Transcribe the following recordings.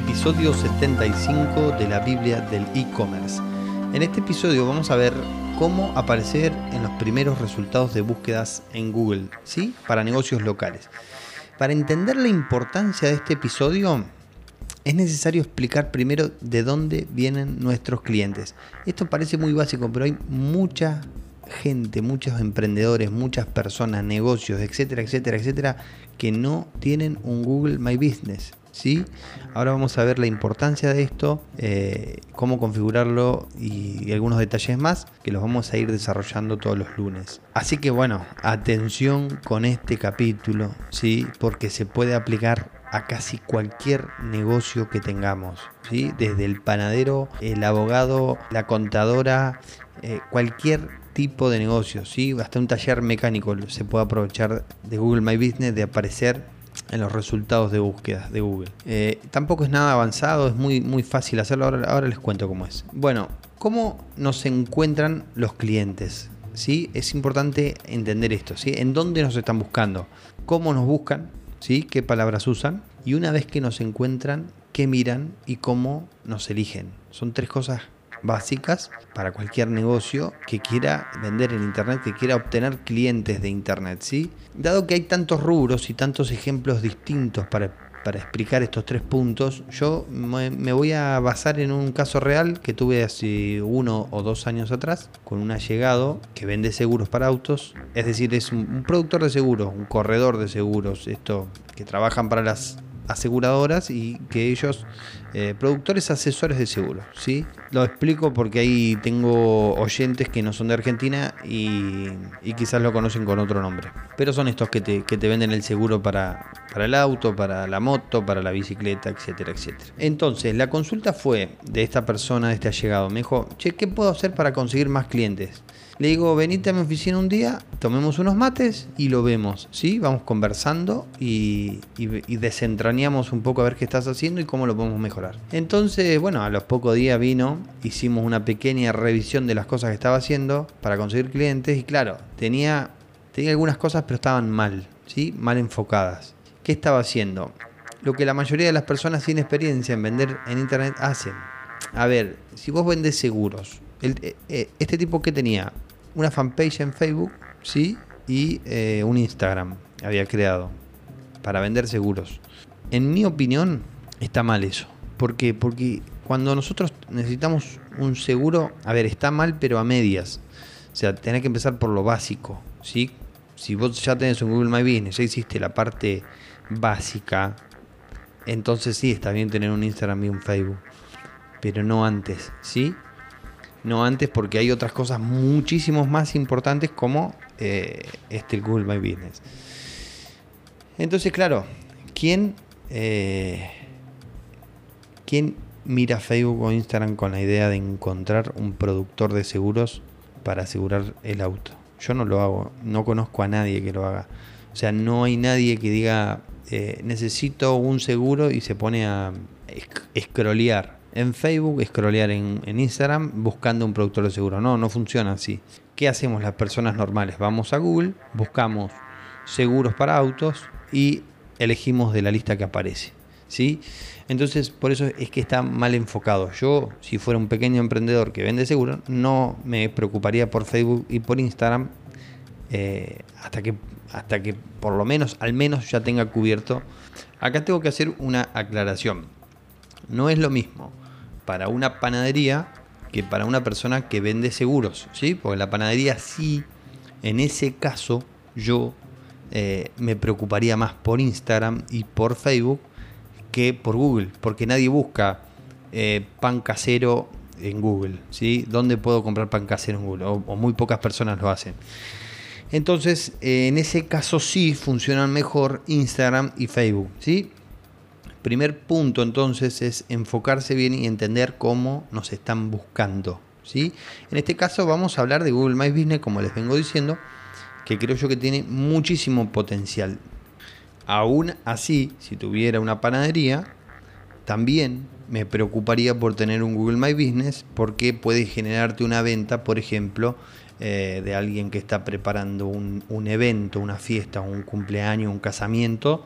episodio 75 de la Biblia del e-commerce. En este episodio vamos a ver cómo aparecer en los primeros resultados de búsquedas en Google, ¿sí? Para negocios locales. Para entender la importancia de este episodio, es necesario explicar primero de dónde vienen nuestros clientes. Esto parece muy básico, pero hay mucha gente, muchos emprendedores, muchas personas, negocios, etcétera, etcétera, etcétera, que no tienen un Google My Business. ¿sí? Ahora vamos a ver la importancia de esto, eh, cómo configurarlo y, algunos detalles más que los vamos a ir desarrollando todos los lunes. Así que bueno, atención con este capítulo, ¿sí? porque se puede aplicar a casi cualquier negocio que tengamos, ¿sí? desde el panadero, el abogado, la contadora, eh, cualquier tipo de negocio, ¿sí? hasta un taller mecánico se puede aprovechar de Google My Business de aparecer en los resultados de búsqueda de Google. Eh, tampoco es nada avanzado, es muy, muy fácil hacerlo. Ahora, ahora les cuento cómo es. Bueno, ¿cómo nos encuentran los clientes? ¿Sí? Es importante entender esto. ¿sí? ¿En dónde nos están buscando? ¿Cómo nos buscan? ¿Sí? ¿Qué palabras usan? Y una vez que nos encuentran, ¿qué miran y cómo nos eligen? Son tres cosas básicas para cualquier negocio que quiera vender en Internet, que quiera obtener clientes de Internet. ¿sí? Dado que hay tantos rubros y tantos ejemplos distintos para, para explicar estos tres puntos, yo me, voy a basar en un caso real que tuve hace uno o dos años atrás con un allegado que vende seguros para autos. Es decir, es un, un productor de seguros, un corredor de seguros, esto que trabajan para las aseguradoras y que ellos, eh, productores asesores de seguros, ¿sí? Lo explico porque ahí tengo oyentes que no son de Argentina y, quizás lo conocen con otro nombre. Pero son estos que te, que te venden el seguro para, para el auto, para la moto, para la bicicleta, etcétera, etcétera. Entonces, la consulta fue de esta persona, de este allegado. Me dijo, che, ¿qué puedo hacer para conseguir más clientes? Le digo, venite a mi oficina un día, tomemos unos mates y lo vemos, ¿sí? Vamos conversando y, desentrañamos un poco a ver qué estás haciendo y cómo lo podemos mejorar. Entonces, bueno, a los pocos días vino, hicimos una pequeña revisión de las cosas que estaba haciendo para conseguir clientes y claro, tenía, tenía algunas cosas pero estaban mal, ¿sí? Mal enfocadas. ¿Qué estaba haciendo? Lo que la mayoría de las personas sin experiencia en vender en internet hacen. A ver, si vos vendes seguros, eh, eh, este tipo que tenía una fanpage en Facebook, ¿sí? Y eh, un Instagram había creado para vender seguros. En mi opinión, está mal eso. ¿Por qué? Porque cuando nosotros necesitamos un seguro, a ver, está mal, pero a medias. O sea, tenés que empezar por lo básico, ¿sí? Si vos ya tenés un Google My Business, ya hiciste la parte básica, entonces sí, está bien tener un Instagram y un Facebook. Pero no antes, ¿sí? No antes porque hay otras cosas muchísimo más importantes como eh, este Google My Business. Entonces, claro, ¿quién, eh, ¿quién mira Facebook o Instagram con la idea de encontrar un productor de seguros para asegurar el auto? Yo no lo hago, no conozco a nadie que lo haga. O sea, no hay nadie que diga, eh, necesito un seguro y se pone a escrolear en Facebook, scrollear en, en, Instagram buscando un productor de seguro. No, no funciona así. ¿Qué hacemos las personas normales? Vamos a Google, buscamos seguros para autos y elegimos de la lista que aparece. ¿sí? Entonces, por eso es que está mal enfocado. Yo, si fuera un pequeño emprendedor que vende seguro, no me preocuparía por Facebook y por Instagram eh, hasta, que, hasta que por lo menos, al menos ya tenga cubierto. Acá tengo que hacer una aclaración. No es lo mismo para una panadería que para una persona que vende seguros, ¿sí? Porque la panadería sí, en ese caso, yo eh, me preocuparía más por Instagram y por Facebook que por Google, porque nadie busca eh, pan casero en Google, ¿sí? ¿Dónde puedo comprar pan casero en Google? O, muy pocas personas lo hacen. Entonces, eh, en ese caso sí funcionan mejor Instagram y Facebook, ¿sí? Primer punto entonces es enfocarse bien y entender cómo nos están buscando. ¿sí? En este caso vamos a hablar de Google My Business, como les vengo diciendo, que creo yo que tiene muchísimo potencial. Aún así, si tuviera una panadería, también me preocuparía por tener un Google My Business porque puede generarte una venta, por ejemplo, eh, de alguien que está preparando un, un evento, una fiesta, un cumpleaños, un casamiento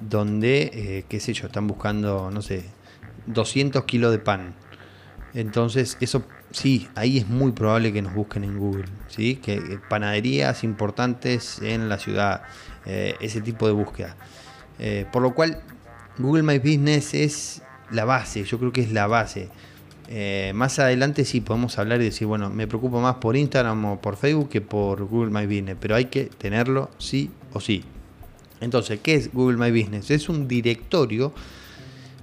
donde, eh, qué sé yo, están buscando, no sé, 200 kilos de pan. Entonces, eso sí, ahí es muy probable que nos busquen en Google, ¿sí? Que eh, panaderías importantes en la ciudad, eh, ese tipo de búsqueda. por lo cual, Google My Business es la base, yo creo que es la base. más adelante sí podemos hablar y decir, bueno, me preocupo más por Instagram o por Facebook que por Google My Business, pero hay que tenerlo sí o sí. Entonces, ¿qué es Google My Business? Es un directorio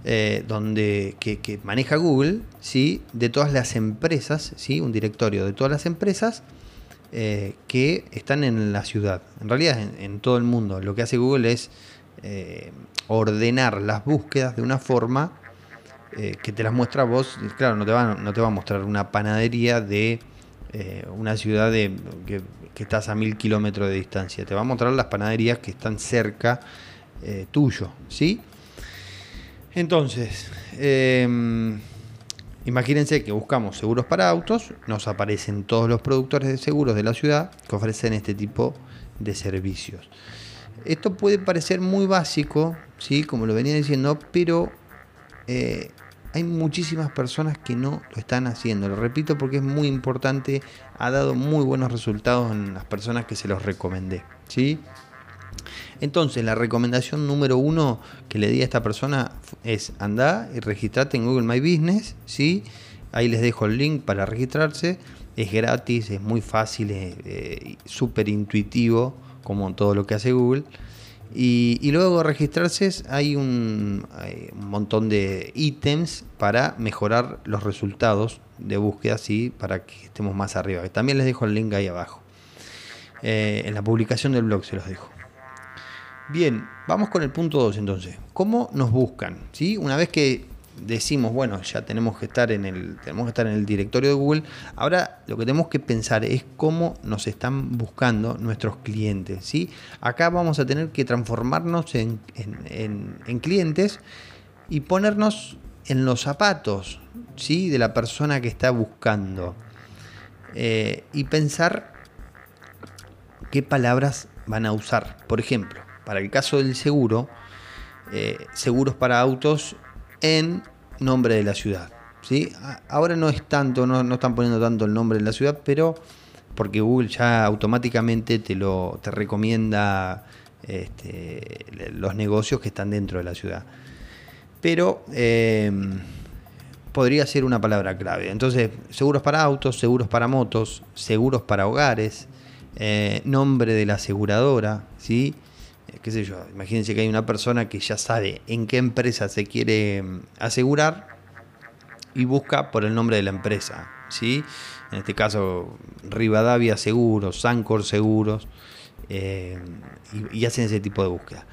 eh, donde, que, maneja Google ¿sí? de todas las empresas, ¿sí? un directorio de todas las empresas eh, que están en la ciudad. En realidad, en, todo el mundo. Lo que hace Google es eh, ordenar las búsquedas de una forma que te las muestra vos. Claro, no te, va, no te va a mostrar una panadería de una ciudad de, que que estás a mil kilómetros de distancia. Te va a mostrar las panaderías que están cerca eh, tuyo, ¿sí? Entonces, em, imagínense que buscamos seguros para autos, nos aparecen todos los productores de seguros de la ciudad que ofrecen este tipo de servicios. Esto puede parecer muy básico, ¿sí? como lo venía diciendo, pero eh, hay muchísimas personas que no lo están haciendo. Lo repito porque es muy importante, ha dado muy buenos resultados en las personas que se los recomendé. ¿sí? Entonces, la recomendación número uno que le di a esta persona es anda y registrate en Google My Business. ¿sí? Ahí les dejo el link para registrarse. Es gratis, es muy fácil, es eh, súper intuitivo, como todo lo que hace Google. Y, luego de registrarse hay un, montón de ítems para mejorar los resultados de búsqueda, ¿sí? para que estemos más arriba. También les dejo el link ahí abajo. Eh, en la publicación del blog se los dejo. Bien, vamos con el punto 2 entonces. ¿Cómo nos buscan? ¿Sí? Una vez que decimos, bueno, ya tenemos que estar en el, tenemos que estar en el directorio de Google. Ahora lo que tenemos que pensar es cómo nos están buscando nuestros clientes. ¿sí? Acá vamos a tener que transformarnos en, clientes y ponernos en los zapatos ¿sí? de la persona que está buscando. Eh, y pensar qué palabras van a usar. Por ejemplo, para el caso del seguro, eh, seguros para autos en nombre de la ciudad. ¿sí? Ahora no es tanto, no, están poniendo tanto el nombre de la ciudad, pero porque Google ya automáticamente te lo te recomienda este, los negocios que están dentro de la ciudad. Pero em, podría ser una palabra clave. Entonces, seguros para autos, seguros para motos, seguros para hogares, eh, nombre de la aseguradora, ¿sí? Yo, imagínense que hay una persona que ya sabe en qué empresa se quiere mm, asegurar y busca por el nombre de la empresa, ¿sí? En este caso, Rivadavia Seguros, Sancor Seguros, eh, y, hacen ese tipo de búsqueda.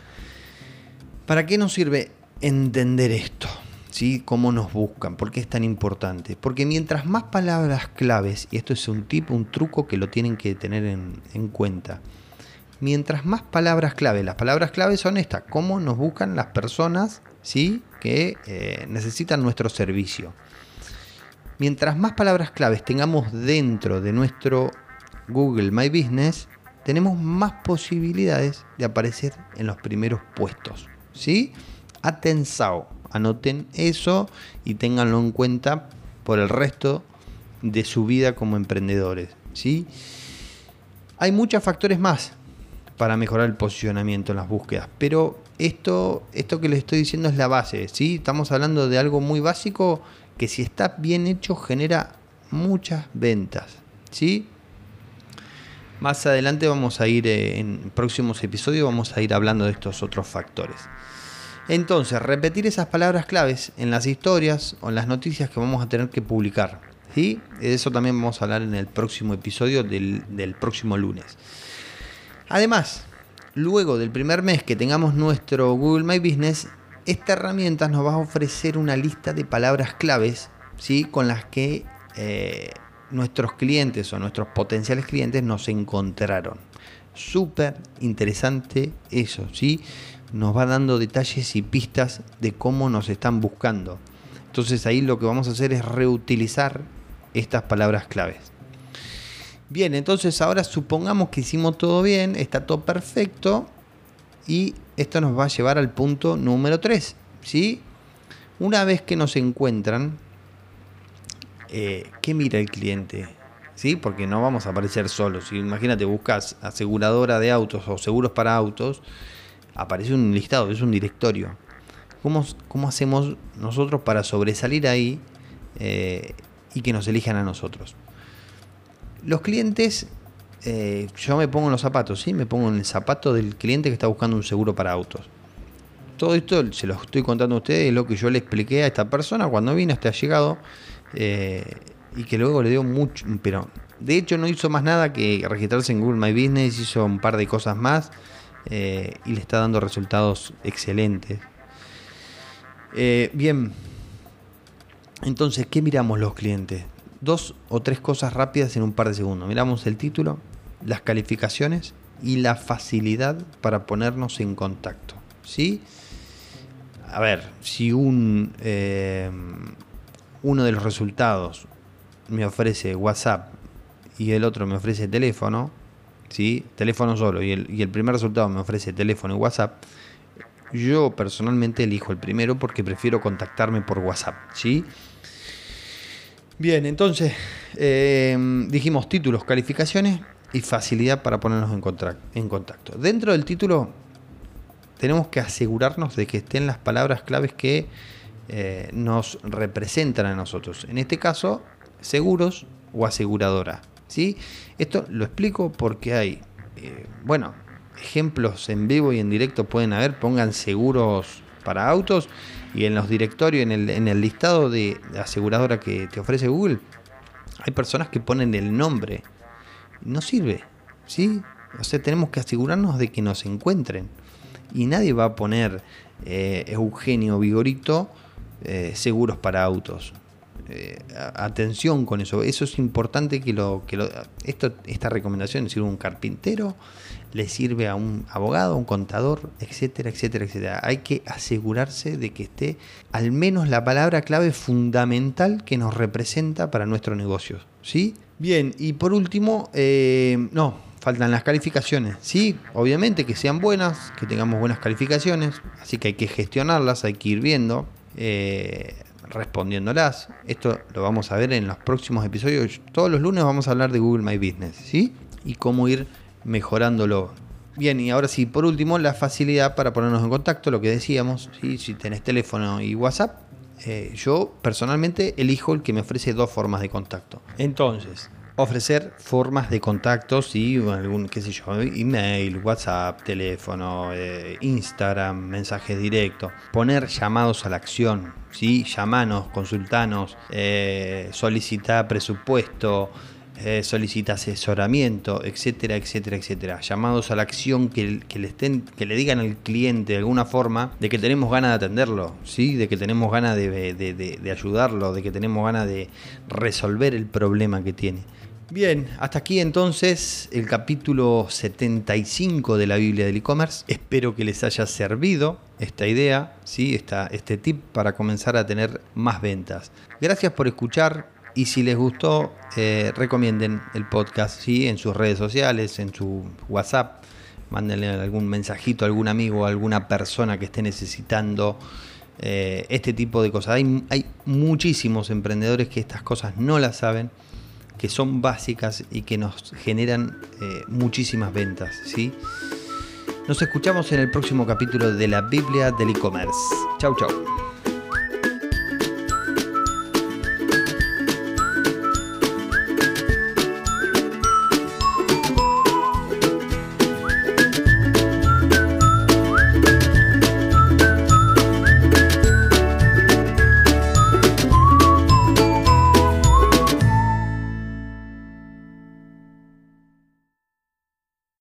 ¿Para qué nos sirve entender esto? ¿Sí? ¿Cómo nos buscan? ¿Por qué es tan importante? Porque mientras más palabras claves, y esto es un tipo, un truco que lo tienen que tener en, en cuenta, mientras más palabras clave, las palabras clave son estas, cómo nos buscan las personas ¿sí? que eh, necesitan nuestro servicio. Mientras más palabras claves tengamos dentro de nuestro Google My Business, tenemos más posibilidades de aparecer en los primeros puestos. ¿sí? Atensao, anoten eso y ténganlo en cuenta por el resto de su vida como emprendedores. ¿sí? Hay muchos factores más para mejorar el posicionamiento en las búsquedas. Pero esto, esto que les estoy diciendo es la base. ¿sí? Estamos hablando de algo muy básico que si está bien hecho genera muchas ventas. ¿sí? Más adelante vamos a ir, eh, en próximos episodios vamos a ir hablando de estos otros factores. Entonces, repetir esas palabras claves en las historias o en las noticias que vamos a tener que publicar. ¿sí? De eso también vamos a hablar en el próximo episodio del, del próximo lunes. Además, luego del primer mes que tengamos nuestro Google My Business, esta herramienta nos va a ofrecer una lista de palabras claves ¿sí? con las que eh, nuestros clientes o nuestros potenciales clientes nos encontraron. Súper interesante eso, ¿sí? Nos va dando detalles y pistas de cómo nos están buscando. Entonces ahí lo que vamos a hacer es reutilizar estas palabras claves. Bien, entonces ahora supongamos que hicimos todo bien, está todo perfecto y esto nos va a llevar al punto número 3. ¿sí? Una vez que nos encuentran, eh, ¿qué mira el cliente? ¿Sí? Porque no vamos a aparecer solos. Imagínate, buscas aseguradora de autos o seguros para autos, aparece un listado, es un directorio. ¿Cómo, cómo hacemos nosotros para sobresalir ahí eh, y que nos elijan a nosotros? Los clientes, eh, yo me pongo en los zapatos, ¿sí? Me pongo en el zapato del cliente que está buscando un seguro para autos. Todo esto se lo estoy contando a ustedes, lo que yo le expliqué a esta persona cuando vino, hasta llegado, eh, y que luego le dio mucho, pero de hecho no hizo más nada que registrarse en Google My Business, hizo un par de cosas más eh, y le está dando resultados excelentes. Bien, entonces, ¿qué miramos los clientes? Dos o tres cosas rápidas en un par de segundos. Miramos el título, las calificaciones y la facilidad para ponernos en contacto. ¿Sí? a ver, si un, eh, uno de los resultados me ofrece WhatsApp y el otro me ofrece teléfono, ¿sí? teléfono solo, y el, y el primer resultado me ofrece teléfono y WhatsApp, yo personalmente elijo el primero porque prefiero contactarme por WhatsApp. ¿sí? Bien, entonces eh, dijimos títulos, calificaciones y facilidad para ponernos en, en contacto. Dentro del título tenemos que asegurarnos de que estén las palabras claves que eh, nos representan a nosotros. En este caso, seguros o aseguradora. ¿sí? Esto lo explico porque hay, eh, bueno, ejemplos en vivo y en directo pueden haber, pongan seguros para autos y en los directorios, en el, en el listado de aseguradora que te ofrece Google, hay personas que ponen el nombre. No sirve, ¿sí? O sea, tenemos que asegurarnos de que nos encuentren y nadie va a poner eh, Eugenio Vigorito eh, seguros para autos. Eh, atención con eso, eso es importante que lo que lo, esto, esta recomendación sirve un carpintero, le sirve a un abogado, a un contador, etcétera, etcétera, etcétera. Hay que asegurarse de que esté al menos la palabra clave fundamental que nos representa para nuestro negocio. ¿Sí? Bien, y por último, no, faltan las calificaciones. Sí, obviamente que sean buenas, que tengamos buenas calificaciones, así que hay que gestionarlas, hay que ir viendo, eh, respondiéndolas. Esto lo vamos a ver en los próximos episodios. Todos los lunes vamos a hablar de Google My Business, ¿sí? Y cómo ir mejorándolo. Bien, y ahora sí, por último, la facilidad para ponernos en contacto, lo que decíamos, ¿sí? si tenés teléfono y WhatsApp, eh, yo personalmente elijo el que me ofrece dos formas de contacto. Entonces, ofrecer formas de contactos y algún, qué sé yo, email, WhatsApp, teléfono, eh, Instagram, mensajes directos, poner llamados a la acción, ¿sí? llamanos, consultanos, eh, solicita presupuesto, eh, solicita asesoramiento, etcétera, etcétera, etcétera. Llamados a la acción que, le estén, que le digan al cliente de alguna forma de que tenemos ganas de atenderlo, ¿sí? de que tenemos ganas de, de ayudarlo, de que tenemos ganas de resolver el problema que tiene. Bien, hasta aquí entonces el capítulo 75 de la Biblia del e-commerce. Espero que les haya servido esta idea, ¿sí? este tip para comenzar a tener más ventas. Gracias por escuchar y si les gustó, eh, recomienden el podcast ¿sí? en sus redes sociales, en su WhatsApp. Mándenle algún mensajito a algún amigo, a alguna persona que esté necesitando eh, este tipo de cosas. Hay, hay muchísimos emprendedores que estas cosas no las saben que son básicas y que nos generan eh, muchísimas ventas. ¿sí? Nos escuchamos en el próximo capítulo de la Biblia del e-commerce. Chau, chau.